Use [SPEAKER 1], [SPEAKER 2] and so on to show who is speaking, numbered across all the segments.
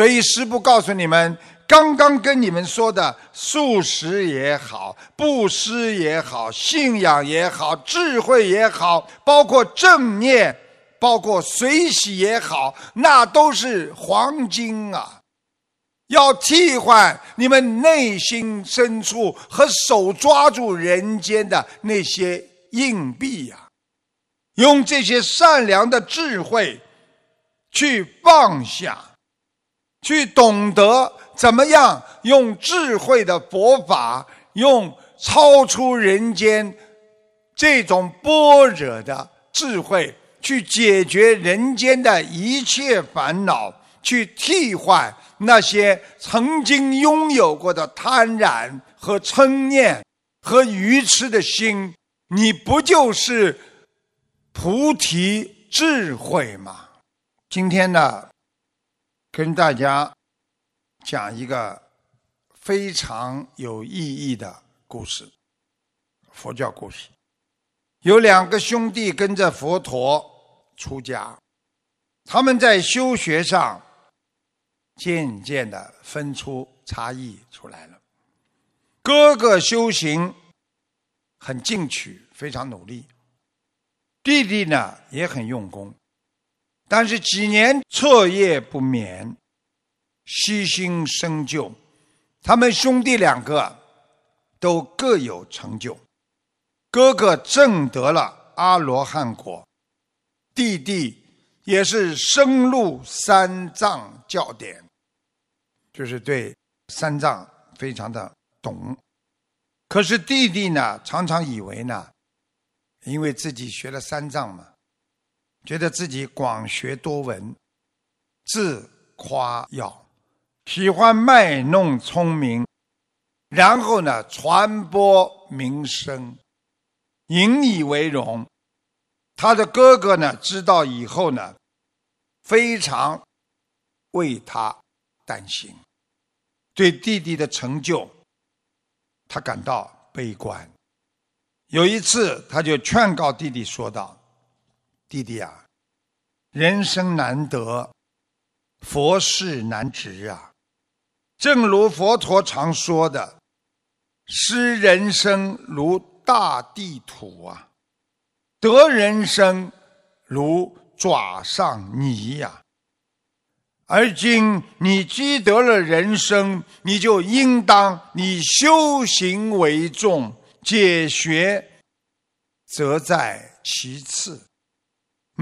[SPEAKER 1] 所以师父告诉你们，刚刚跟你们说的素食也好，布施也好，信仰也好，智慧也好，包括正念，包括随喜也好，那都是黄金啊！要替换你们内心深处和手抓住人间的那些硬币呀，用这些善良的智慧去放下，去懂得怎么样用智慧的佛法，用超出人间这种般若的智慧，去解决人间的一切烦恼，去替换。那些曾经拥有过的贪婪和嗔念和愚痴的心，你不就是菩提智慧吗？今天呢，跟大家讲一个非常有意义的故事，佛教故事。有两个兄弟跟着佛陀出家，他们在修学上。渐渐的分出差异出来了。哥哥修行很进取，非常努力；弟弟呢也很用功，但是几年彻夜不眠，悉心深究。他们兄弟两个都各有成就，哥哥证得了阿罗汉果，弟弟也是深入三藏教典。就是对三藏非常的懂，可是弟弟呢，常常以为呢，因为自己学了三藏嘛，觉得自己广学多闻，自夸耀，喜欢卖弄聪明，然后呢，传播名声，引以为荣。他的哥哥呢，知道以后呢，非常为他。担心，对弟弟的成就，他感到悲观。有一次，他就劝告弟弟说道：“弟弟啊，人生难得，佛事难值啊。正如佛陀常说的，失人生如大地土啊，得人生如爪上泥呀。”而今你积得了人生，你就应当以修行为重，解学则在其次。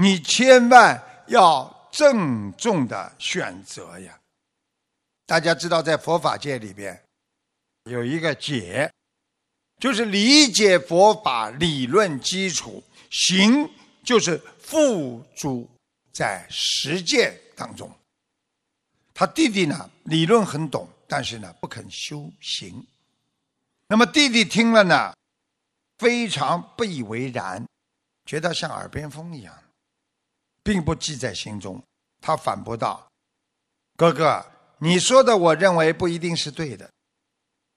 [SPEAKER 1] 你千万要郑重的选择呀！大家知道，在佛法界里边有一个解，就是理解佛法理论基础，行就是付诸在实践当中。他弟弟呢，理论很懂，但是呢不肯修行。那么弟弟听了呢，非常不以为然，觉得像耳边风一样，并不记在心中。他反驳道：“哥哥，你说的，我认为不一定是对的。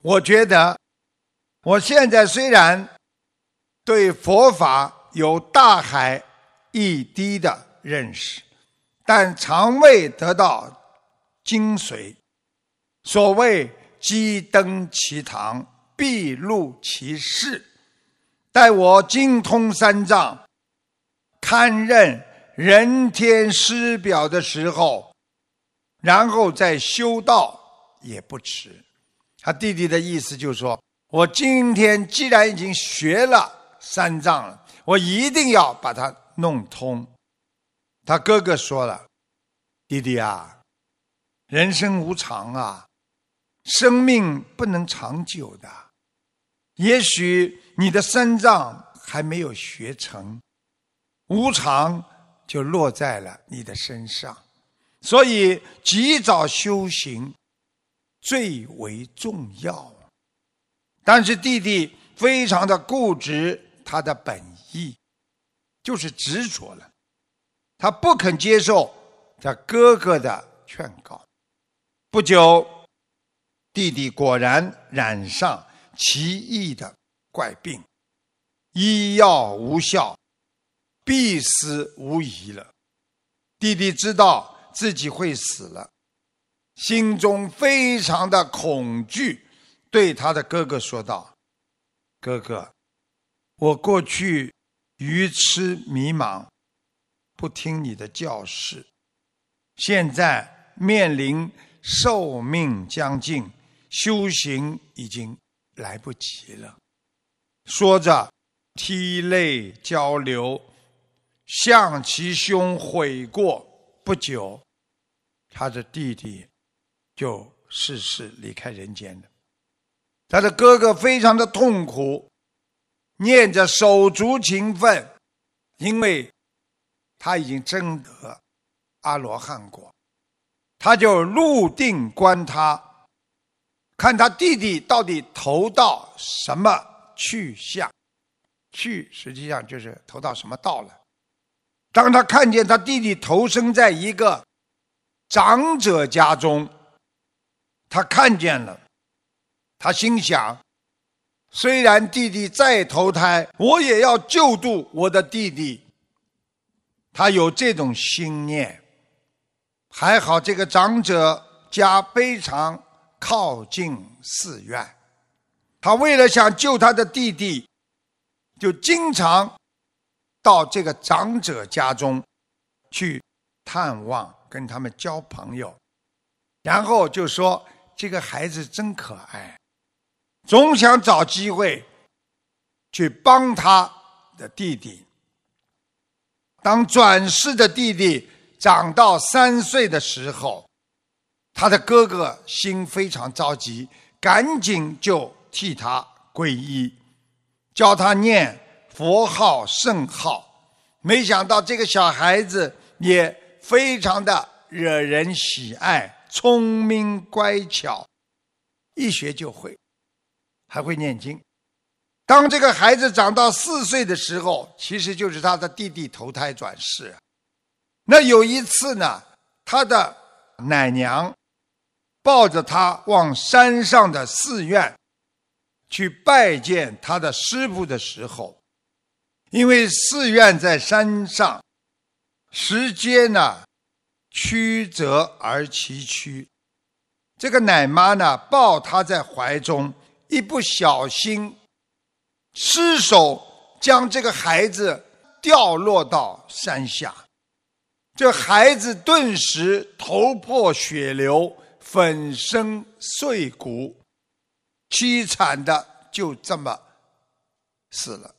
[SPEAKER 1] 我觉得，我现在虽然对佛法有大海一滴的认识，但常未得到。”精髓，所谓“鸡登其堂，必入其室”。待我精通三藏，堪任人天师表的时候，然后再修道也不迟。他弟弟的意思就是说：我今天既然已经学了三藏了，我一定要把它弄通。他哥哥说了：“弟弟啊。”人生无常啊，生命不能长久的。也许你的三藏还没有学成，无常就落在了你的身上。所以及早修行最为重要。但是弟弟非常的固执，他的本意就是执着了，他不肯接受他哥哥的劝告。不久，弟弟果然染上奇异的怪病，医药无效，必死无疑了。弟弟知道自己会死了，心中非常的恐惧，对他的哥哥说道：“哥哥，我过去愚痴迷茫，不听你的教示，现在面临寿命将近，修行已经来不及了。”说着，涕泪交流，向其兄悔过。不久，他的弟弟。就逝世离开人间了。他的哥哥非常的痛苦，念着手足情分，因为他已经征得阿罗汉果，他就入定观他，看他弟弟到底投到什么去向，去实际上就是投到什么道了。当他看见他弟弟投生在一个长者家中。他看见了，他心想：虽然弟弟再投胎，我也要救度我的弟弟。他有这种心念。还好这个长者家非常靠近寺院，他为了想救他的弟弟，就经常到这个长者家中去探望，跟他们交朋友，然后就说。这个孩子真可爱，总想找机会去帮他的弟弟。当转世的弟弟长到三岁的时候，他的哥哥心非常着急，赶紧就替他皈依，教他念佛号圣号。没想到这个小孩子也非常的惹人喜爱。聪明乖巧，一学就会，还会念经。当这个孩子长到四岁的时候，其实就是他的弟弟投胎转世。那有一次呢，他的奶娘抱着他往山上的寺院去拜见他的师傅的时候，因为寺院在山上，时间呢。曲折而崎岖，这个奶妈呢抱他在怀中，一不小心失手将这个孩子掉落到山下，这孩子顿时头破血流，粉身碎骨，凄惨的就这么死了，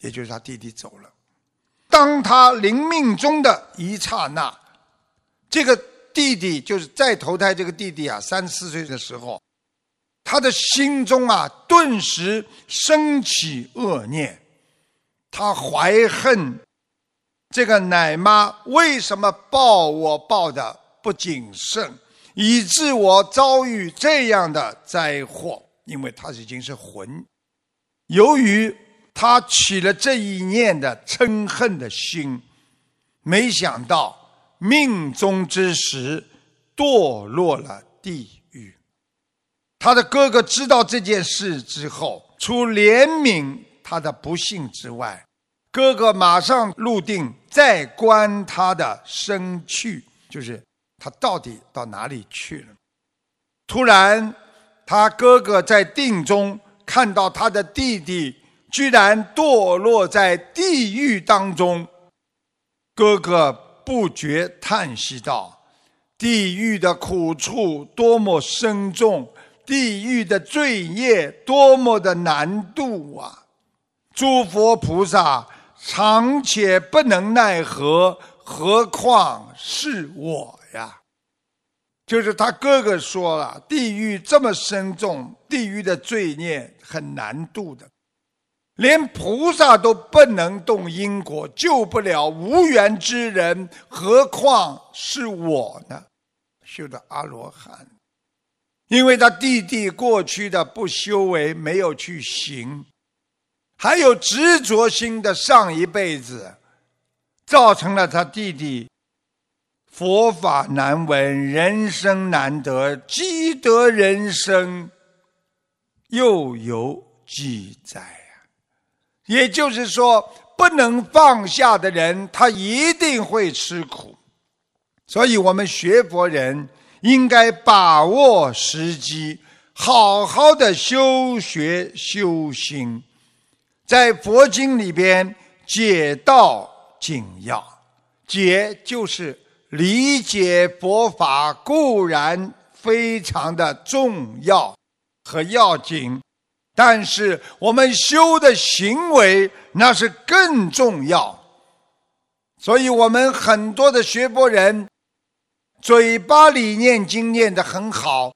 [SPEAKER 1] 也就是他弟弟走了。当他临命终的一刹那。这个弟弟就是再投胎，这个弟弟啊，三四岁的时候，他的心中啊，顿时升起恶念，他怀恨这个奶妈为什么抱我抱的不谨慎，以致我遭遇这样的灾祸。因为他已经是魂，由于他起了这一念的嗔恨的心，没想到。命中之时，堕落了地狱。他的哥哥知道这件事之后，除怜悯他的不幸之外，哥哥马上入定，再观他的生去，就是他到底到哪里去了。突然，他哥哥在定中看到他的弟弟居然堕落在地狱当中，哥哥。不觉叹息道：“地狱的苦处多么深重，地狱的罪业多么的难度啊！诸佛菩萨常且不能奈何，何况是我呀？”就是他哥哥说了，地狱这么深重，地狱的罪孽很难度的。连菩萨都不能动因果，救不了无缘之人，何况是我呢？修的阿罗汉，因为他弟弟过去的不修为，没有去行，还有执着心的上一辈子，造成了他弟弟佛法难闻，人生难得，积德人生又有几载？也就是说，不能放下的人，他一定会吃苦。所以，我们学佛人应该把握时机，好好的修学修心。在佛经里边，解道紧要，解就是理解佛法固然非常的重要和要紧，但是我们修的行为那是更重要。所以我们很多的学佛人，嘴巴里念经念得很好，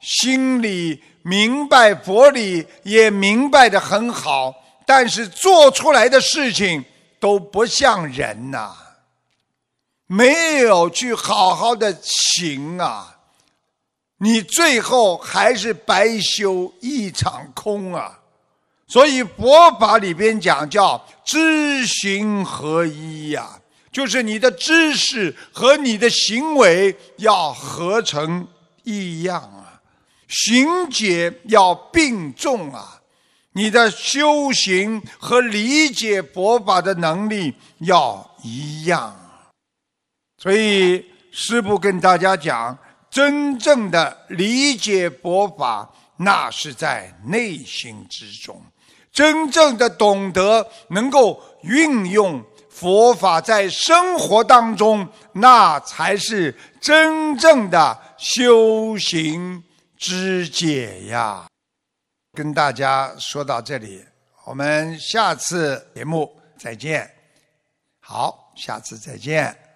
[SPEAKER 1] 心里明白佛理也明白的很好，但是做出来的事情都不像人呐，没有去好好的行啊，你最后还是白修一场空啊。所以佛法里边讲叫知行合一呀，就是你的知识和你的行为要合成一样啊，行解要并重啊，你的修行和理解佛法的能力要一样。所以师父跟大家讲，真正的理解佛法，那是在内心之中。真正的懂得，能够运用佛法在生活当中，那才是真正的修行之解呀！跟大家说到这里，我们下次节目再见。好，下次再见。